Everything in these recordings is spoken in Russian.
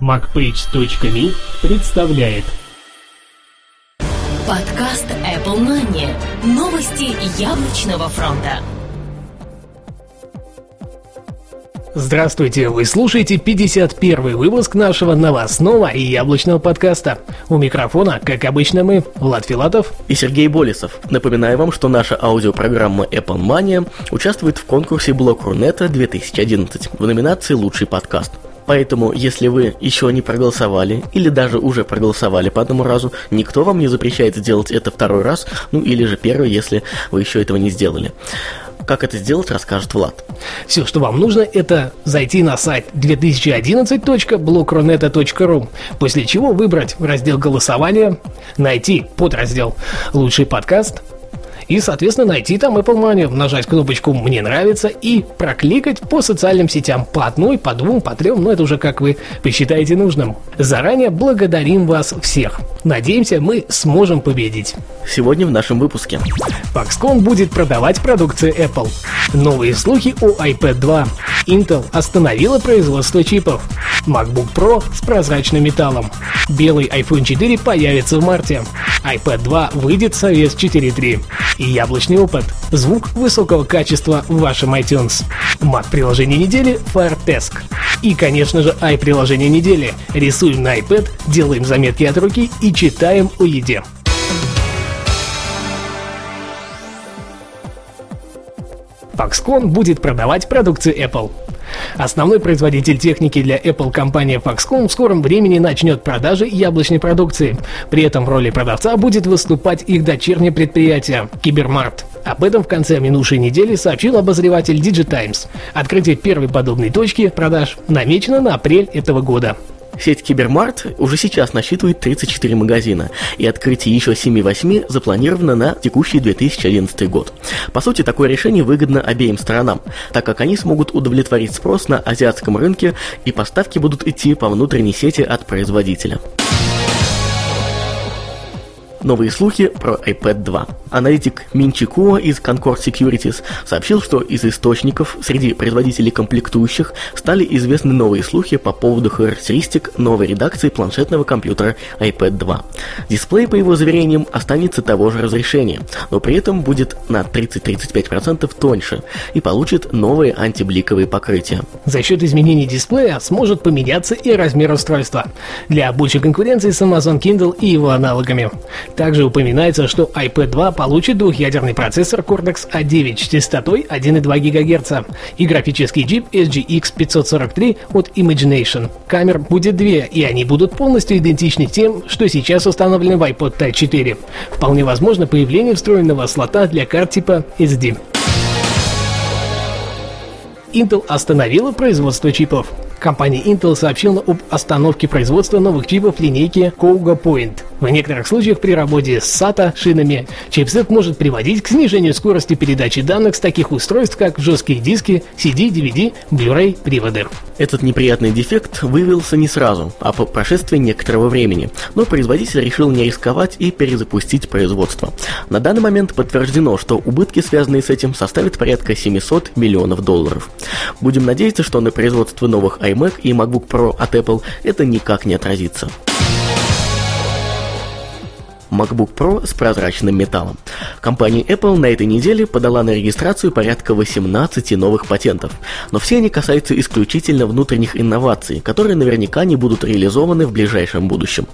MacPage.me представляет Подкаст Apple Money. Новости яблочного фронта. Здравствуйте, вы слушаете 51 выпуск нашего новостного и яблочного подкаста. У микрофона, как обычно, мы, Влад Филатов и Сергей Болесов. Напоминаю вам, что наша аудиопрограмма Apple Mania участвует в конкурсе Блок Рунета 2011 в номинации «Лучший подкаст». Поэтому, если вы еще не проголосовали, или даже уже проголосовали по одному разу, никто вам не запрещает сделать это второй раз, ну или же первый, если вы еще этого не сделали. Как это сделать, расскажет Влад. Все, что вам нужно, это зайти на сайт 2011.blokroneta.ru, после чего выбрать раздел голосования, найти подраздел «Лучший подкаст», и, соответственно, найти там Apple Money, нажать кнопочку «Мне нравится» и прокликать по социальным сетям по одной, по двум, по трем, но это уже как вы посчитаете нужным. Заранее благодарим вас всех. Надеемся, мы сможем победить. Сегодня в нашем выпуске. Foxconn будет продавать продукцию Apple. Новые слухи о iPad 2. Intel остановила производство чипов. MacBook Pro с прозрачным металлом. Белый iPhone 4 появится в марте. iPad 2 выйдет с iOS 4.3 и яблочный опыт. Звук высокого качества в вашем iTunes. Mac приложение недели Firetask. И, конечно же, i-приложение недели. Рисуем на iPad, делаем заметки от руки и читаем о еде. Foxconn будет продавать продукцию Apple. Основной производитель техники для Apple компания Foxconn в скором времени начнет продажи яблочной продукции. При этом в роли продавца будет выступать их дочернее предприятие Cybermart. Об этом в конце минувшей недели сообщил обозреватель DigiTimes. Открытие первой подобной точки продаж намечено на апрель этого года. Сеть Cybermart уже сейчас насчитывает 34 магазина, и открытие еще 7-8 запланировано на текущий 2011 год. По сути, такое решение выгодно обеим сторонам, так как они смогут удовлетворить спрос на азиатском рынке, и поставки будут идти по внутренней сети от производителя. Новые слухи про iPad 2. Аналитик Минчи Куо из Concord Securities сообщил, что из источников среди производителей комплектующих стали известны новые слухи по поводу характеристик новой редакции планшетного компьютера iPad 2. Дисплей, по его заверениям, останется того же разрешения, но при этом будет на 30-35% тоньше и получит новые антибликовые покрытия. За счет изменений дисплея сможет поменяться и размер устройства для большей конкуренции с Amazon Kindle и его аналогами. Также упоминается, что iPad 2 получит двухъядерный процессор Cortex A9 с частотой 1,2 ГГц и графический чип SGX 543 от Imagination. Камер будет две, и они будут полностью идентичны тем, что сейчас установлены в iPod Touch 4. Вполне возможно появление встроенного слота для карт типа SD. Intel остановила производство чипов. Компания Intel сообщила об остановке производства новых чипов линейки Kouga Point. В некоторых случаях при работе с SATA шинами чипсет может приводить к снижению скорости передачи данных с таких устройств, как жесткие диски, CD, DVD, Blu-ray, приводы. Этот неприятный дефект выявился не сразу, а по прошествии некоторого времени, но производитель решил не рисковать и перезапустить производство. На данный момент подтверждено, что убытки, связанные с этим, составят порядка 700 миллионов долларов. Будем надеяться, что на производство новых iMac и MacBook Pro от Apple это никак не отразится. MacBook Pro с прозрачным металлом. Компания Apple на этой неделе подала на регистрацию порядка 18 новых патентов, но все они касаются исключительно внутренних инноваций, которые наверняка не будут реализованы в ближайшем будущем.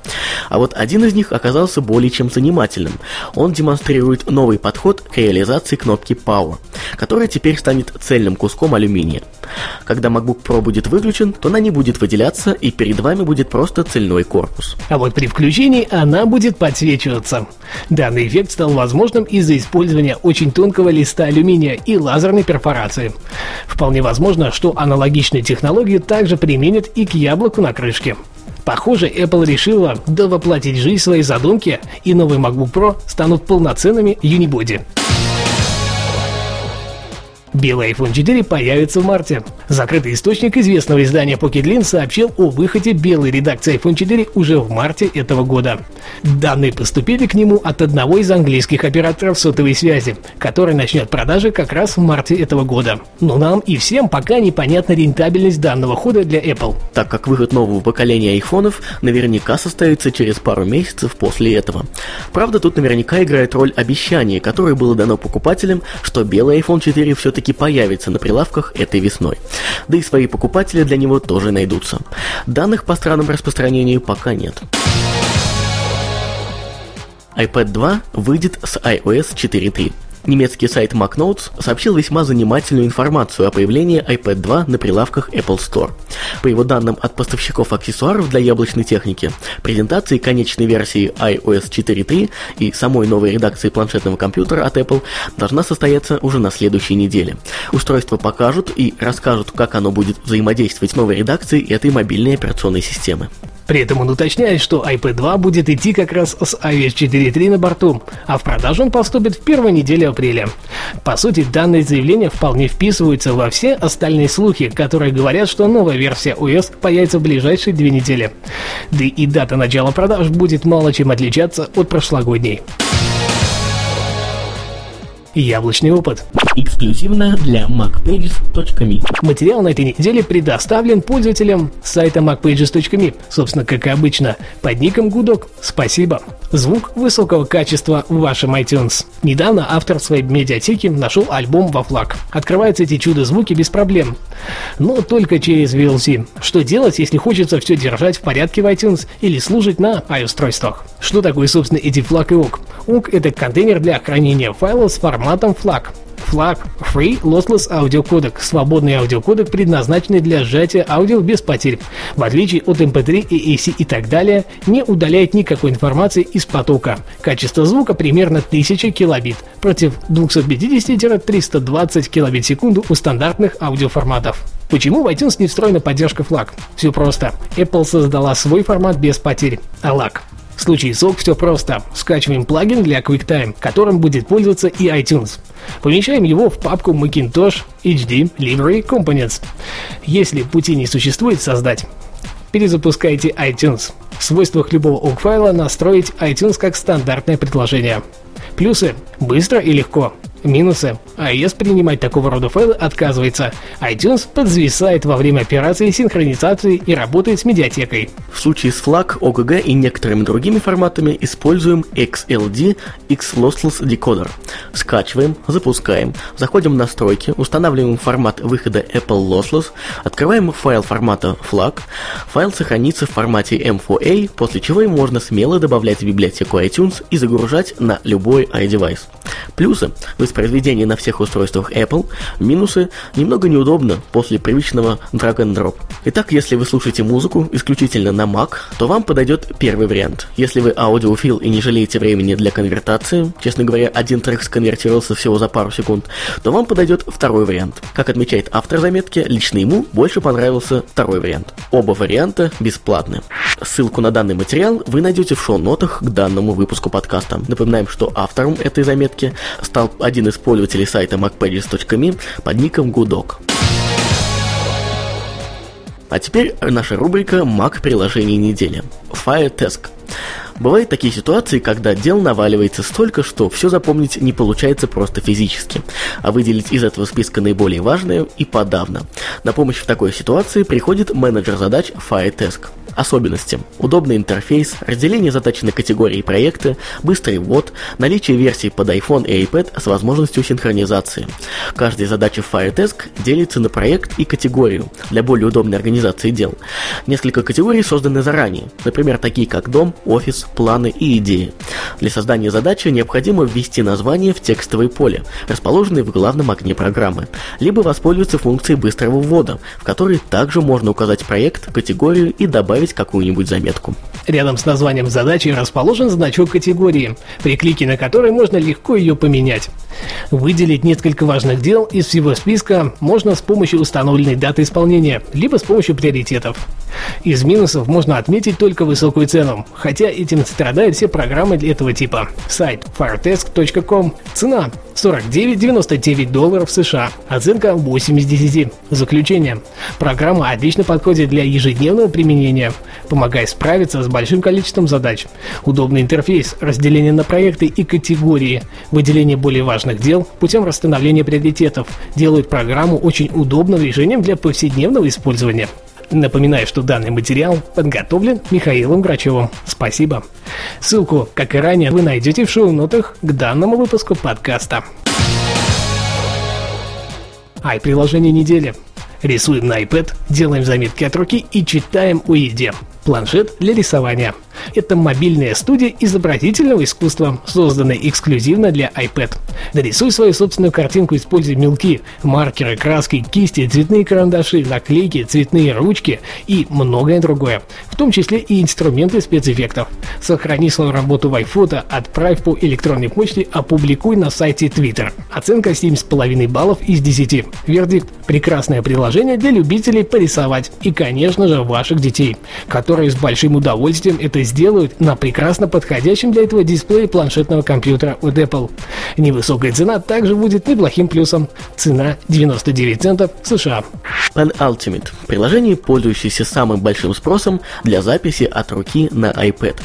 А вот один из них оказался более чем занимательным. Он демонстрирует новый подход к реализации кнопки Power, которая теперь станет цельным куском алюминия. Когда MacBook Pro будет выключен, то она не будет выделяться и перед вами будет просто цельной корпус. А вот при включении она будет подсвечиваться. Данный эффект стал возможным из-за использования очень тонкого листа алюминия и лазерной перфорации. Вполне возможно, что аналогичную технологию также применят и к яблоку на крышке. Похоже, Apple решила довоплотить жизнь своей задумки, и новый MacBook Pro станут полноценными Unibody. Белый iPhone 4 появится в марте. Закрытый источник известного издания PocketLink сообщил о выходе белой редакции iPhone 4 уже в марте этого года. Данные поступили к нему от одного из английских операторов сотовой связи, который начнет продажи как раз в марте этого года. Но нам и всем пока непонятна рентабельность данного хода для Apple. Так как выход нового поколения айфонов наверняка состоится через пару месяцев после этого. Правда, тут наверняка играет роль обещание, которое было дано покупателям, что белый iPhone 4 все-таки появится на прилавках этой весной. Да и свои покупатели для него тоже найдутся. Данных по странам распространения пока нет iPad 2 выйдет с iOS 4.3. Немецкий сайт MacNotes сообщил весьма занимательную информацию о появлении iPad 2 на прилавках Apple Store. По его данным от поставщиков аксессуаров для яблочной техники, презентации конечной версии iOS 4.3 и самой новой редакции планшетного компьютера от Apple должна состояться уже на следующей неделе. Устройство покажут и расскажут, как оно будет взаимодействовать с новой редакцией этой мобильной операционной системы. При этом он уточняет, что iPad 2 будет идти как раз с iOS 4.3 на борту, а в продажу он поступит в первой неделе апреля. По сути, данные заявления вполне вписываются во все остальные слухи, которые говорят, что новая версия OS появится в ближайшие две недели. Да и дата начала продаж будет мало чем отличаться от прошлогодней. Яблочный опыт. Эксклюзивно для macpages.me. Материал на этой неделе предоставлен пользователям сайта macpages.me, собственно, как и обычно, под ником Гудок. Спасибо. Звук высокого качества в вашем iTunes. Недавно автор своей медиатеки нашел альбом во флаг. Открываются эти чудо-звуки без проблем. Но только через VLC. Что делать, если хочется все держать в порядке в iTunes или служить на i-устройствах? Что такое, собственно, эти флаг и ок? Ок это контейнер для хранения файлов с форматом флаг. FLAC – Free Lossless Audio Codec – свободный аудиокодек, предназначенный для сжатия аудио без потерь. В отличие от MP3 и AC и так далее, не удаляет никакой информации из потока. Качество звука примерно 1000 килобит против 250-320 килобит в секунду у стандартных аудиоформатов. Почему в iTunes не встроена поддержка FLAC? Все просто. Apple создала свой формат без потерь – ALAC. В случае SOC все просто. Скачиваем плагин для QuickTime, которым будет пользоваться и iTunes. Помещаем его в папку Macintosh HD Library Components. Если пути не существует создать, перезапускайте iTunes. В свойствах любого OGG файла настроить iTunes как стандартное предложение. Плюсы – быстро и легко. Минусы. iOS принимать такого рода файлы отказывается. iTunes подзвисает во время операции синхронизации и работает с медиатекой. В случае с FLAC, OGG и некоторыми другими форматами используем XLD X-Lossless Decoder. Скачиваем, запускаем, заходим в настройки, устанавливаем формат выхода Apple Lossless, открываем файл формата FLAC, файл сохранится в формате M4A, после чего им можно смело добавлять в библиотеку iTunes и загружать на любой iDevice. Плюсы – воспроизведение на всех устройствах Apple, минусы – немного неудобно после привычного drag and drop. Итак, если вы слушаете музыку исключительно на Mac, то вам подойдет первый вариант. Если вы аудиофил и не жалеете времени для конвертации, честно говоря, один трек сконвертировался всего за пару секунд, то вам подойдет второй вариант. Как отмечает автор заметки, лично ему больше понравился второй вариант. Оба варианта бесплатны. Ссылку на данный материал вы найдете в шоу-нотах к данному выпуску подкаста. Напоминаем, что автором этой заметки стал один из пользователей сайта macpages.me под ником Гудок. А теперь наша рубрика Mac приложений недели. FireTask. Бывают такие ситуации, когда дел наваливается столько, что все запомнить не получается просто физически, а выделить из этого списка наиболее важное и подавно. На помощь в такой ситуации приходит менеджер задач FireTask. Особенности. Удобный интерфейс, разделение задач на категории проекты, быстрый ввод, наличие версий под iPhone и iPad с возможностью синхронизации. Каждая задача в FireTask делится на проект и категорию для более удобной организации дел. Несколько категорий созданы заранее, например, такие как дом, офис, планы и идеи. Для создания задачи необходимо ввести название в текстовое поле, расположенное в главном окне программы, либо воспользоваться функцией быстрого ввода, в которой также можно указать проект, категорию и добавить добавить какую-нибудь заметку. Рядом с названием задачи расположен значок категории, при клике на который можно легко ее поменять. Выделить несколько важных дел из всего списка можно с помощью установленной даты исполнения, либо с помощью приоритетов. Из минусов можно отметить только высокую цену, хотя этим страдают все программы для этого типа. Сайт firetesk.com. Цена 49,99 долларов США. Оценка 8 из 10. Заключение. Программа отлично подходит для ежедневного применения, помогая справиться с большим количеством задач. Удобный интерфейс, разделение на проекты и категории, выделение более важных дел путем расстановления приоритетов делают программу очень удобным решением для повседневного использования. Напоминаю, что данный материал подготовлен Михаилом Грачевым. Спасибо. Ссылку, как и ранее, вы найдете в шоу-нотах к данному выпуску подкаста. Ай-приложение недели. Рисуем на iPad, делаем заметки от руки и читаем о еде. Планшет для рисования – это мобильная студия изобразительного искусства, созданная эксклюзивно для iPad. Нарисуй свою собственную картинку, используя мелки, маркеры, краски, кисти, цветные карандаши, наклейки, цветные ручки и многое другое, в том числе и инструменты спецэффектов. Сохрани свою работу в iPhoto, отправь по электронной почте, опубликуй на сайте Twitter. Оценка 7,5 баллов из 10. Вердикт – прекрасное приложение для любителей порисовать и, конечно же, ваших детей, которые с большим удовольствием это сделают на прекрасно подходящем для этого дисплее планшетного компьютера от Apple. Невысокая цена также будет неплохим плюсом. Цена 99 центов США. Pen Ultimate – приложение, пользующееся самым большим спросом для записи от руки на iPad.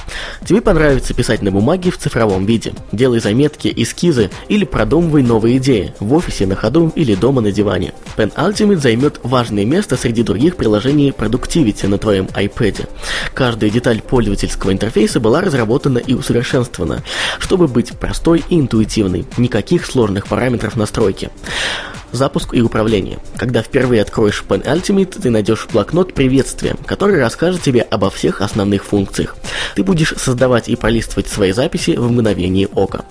Тебе понравится писать на бумаге в цифровом виде. Делай заметки, эскизы или продумывай новые идеи в офисе, на ходу или дома на диване. Pen Ultimate займет важное место среди других приложений Productivity на твоем iPad. Каждая деталь пользовательского интерфейса была разработана и усовершенствована, чтобы быть простой и интуитивной, никаких сложных параметров настройки запуск и управление. Когда впервые откроешь Pen Ultimate, ты найдешь блокнот приветствия, который расскажет тебе обо всех основных функциях. Ты будешь создавать и пролистывать свои записи в мгновение ока.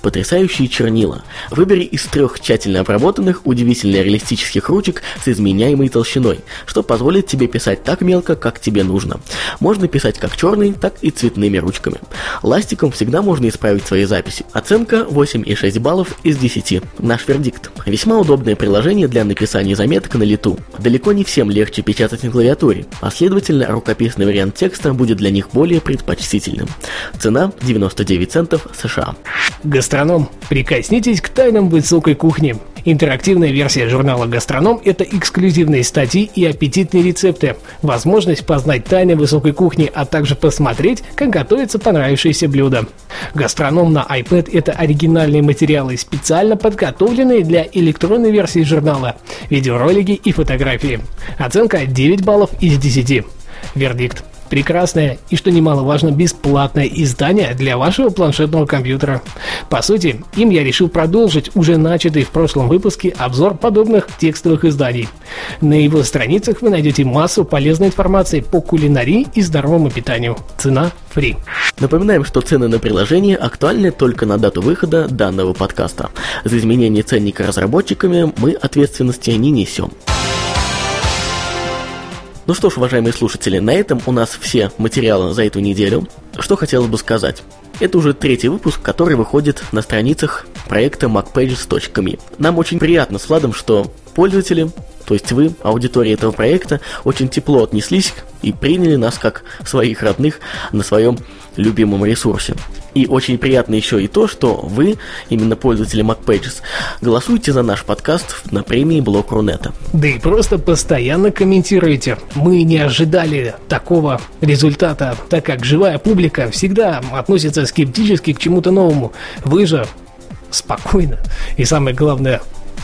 Потрясающие чернила. Выбери из трех тщательно обработанных, удивительно реалистических ручек с изменяемой толщиной, что позволит тебе писать так мелко, как тебе нужно. Можно писать как черной, так и цветными ручками. Ластиком всегда можно исправить свои записи. Оценка 8,6 баллов из 10. Наш вердикт. Весьма удобно удобное приложение для написания заметок на лету. Далеко не всем легче печатать на клавиатуре, а следовательно рукописный вариант текста будет для них более предпочтительным. Цена 99 центов США. Гастроном. Прикоснитесь к тайнам высокой кухни. Интерактивная версия журнала «Гастроном» — это эксклюзивные статьи и аппетитные рецепты, возможность познать тайны высокой кухни, а также посмотреть, как готовится понравившееся блюдо. «Гастроном» на iPad — это оригинальные материалы, специально подготовленные для электронной версии журнала, видеоролики и фотографии. Оценка 9 баллов из 10. Вердикт прекрасное и, что немаловажно, бесплатное издание для вашего планшетного компьютера. По сути, им я решил продолжить уже начатый в прошлом выпуске обзор подобных текстовых изданий. На его страницах вы найдете массу полезной информации по кулинарии и здоровому питанию. Цена free. Напоминаем, что цены на приложение актуальны только на дату выхода данного подкаста. За изменение ценника разработчиками мы ответственности не несем. Ну что ж, уважаемые слушатели, на этом у нас все материалы за эту неделю. Что хотелось бы сказать. Это уже третий выпуск, который выходит на страницах проекта macpages.me. Нам очень приятно с Владом, что пользователи, то есть вы, аудитория этого проекта, очень тепло отнеслись и приняли нас как своих родных на своем любимом ресурсе. И очень приятно еще и то, что вы, именно пользователи MacPages, голосуете за наш подкаст на премии Блок Рунета. Да и просто постоянно комментируете. Мы не ожидали такого результата, так как живая публика всегда относится скептически к чему-то новому. Вы же спокойно и самое главное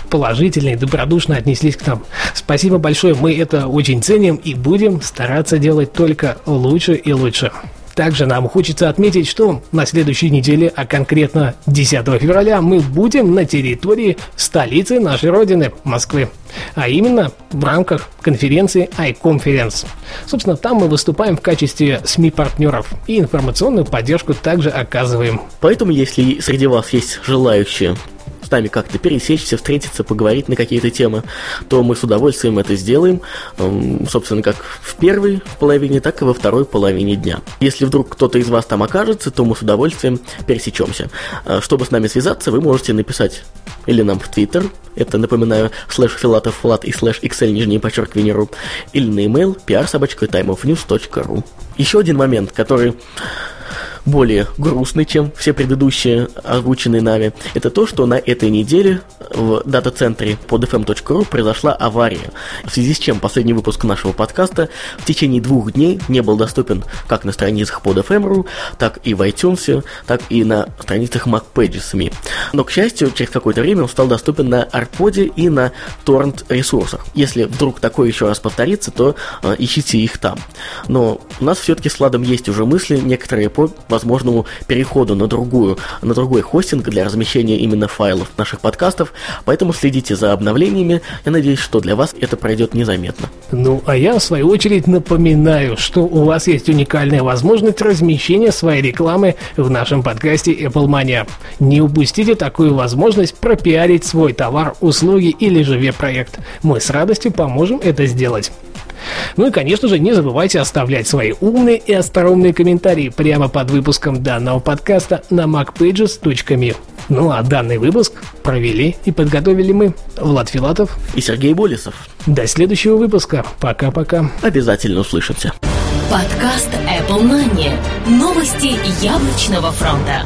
положительно и добродушно отнеслись к нам. Спасибо большое, мы это очень ценим и будем стараться делать только лучше и лучше. Также нам хочется отметить, что на следующей неделе, а конкретно 10 февраля, мы будем на территории столицы нашей родины, Москвы. А именно в рамках конференции iConference. Собственно, там мы выступаем в качестве СМИ-партнеров и информационную поддержку также оказываем. Поэтому, если среди вас есть желающие с нами как-то пересечься, встретиться, поговорить на какие-то темы, то мы с удовольствием это сделаем, собственно, как в первой половине, так и во второй половине дня. Если вдруг кто-то из вас там окажется, то мы с удовольствием пересечемся. А, чтобы с нами связаться, вы можете написать или нам в Твиттер, это, напоминаю, слэш филатов флат и слэш xl нижнее подчеркивание ру, или на email pr Еще один момент, который более грустный, чем все предыдущие озвученные нами, это то, что на этой неделе в дата-центре под fm.ru произошла авария, в связи с чем последний выпуск нашего подкаста в течение двух дней не был доступен как на страницах под fm.ru, так и в iTunes, так и на страницах MacPages Но, к счастью, через какое-то время он стал доступен на Арподе и на торрент ресурсах. Если вдруг такое еще раз повторится, то э, ищите их там. Но у нас все-таки с Ладом есть уже мысли, некоторые по возможному переходу на другую, на другой хостинг для размещения именно файлов наших подкастов, поэтому следите за обновлениями, я надеюсь, что для вас это пройдет незаметно. Ну, а я в свою очередь напоминаю, что у вас есть уникальная возможность размещения своей рекламы в нашем подкасте Apple Mania. Не упустите такую возможность пропиарить свой товар, услуги или же веб-проект. Мы с радостью поможем это сделать. Ну и, конечно же, не забывайте оставлять свои умные и остроумные комментарии прямо под выпуском данного подкаста на macpages.me. Ну а данный выпуск провели и подготовили мы, Влад Филатов и Сергей Болесов. До следующего выпуска. Пока-пока. Обязательно услышимся. Подкаст Apple Money. Новости яблочного фронта.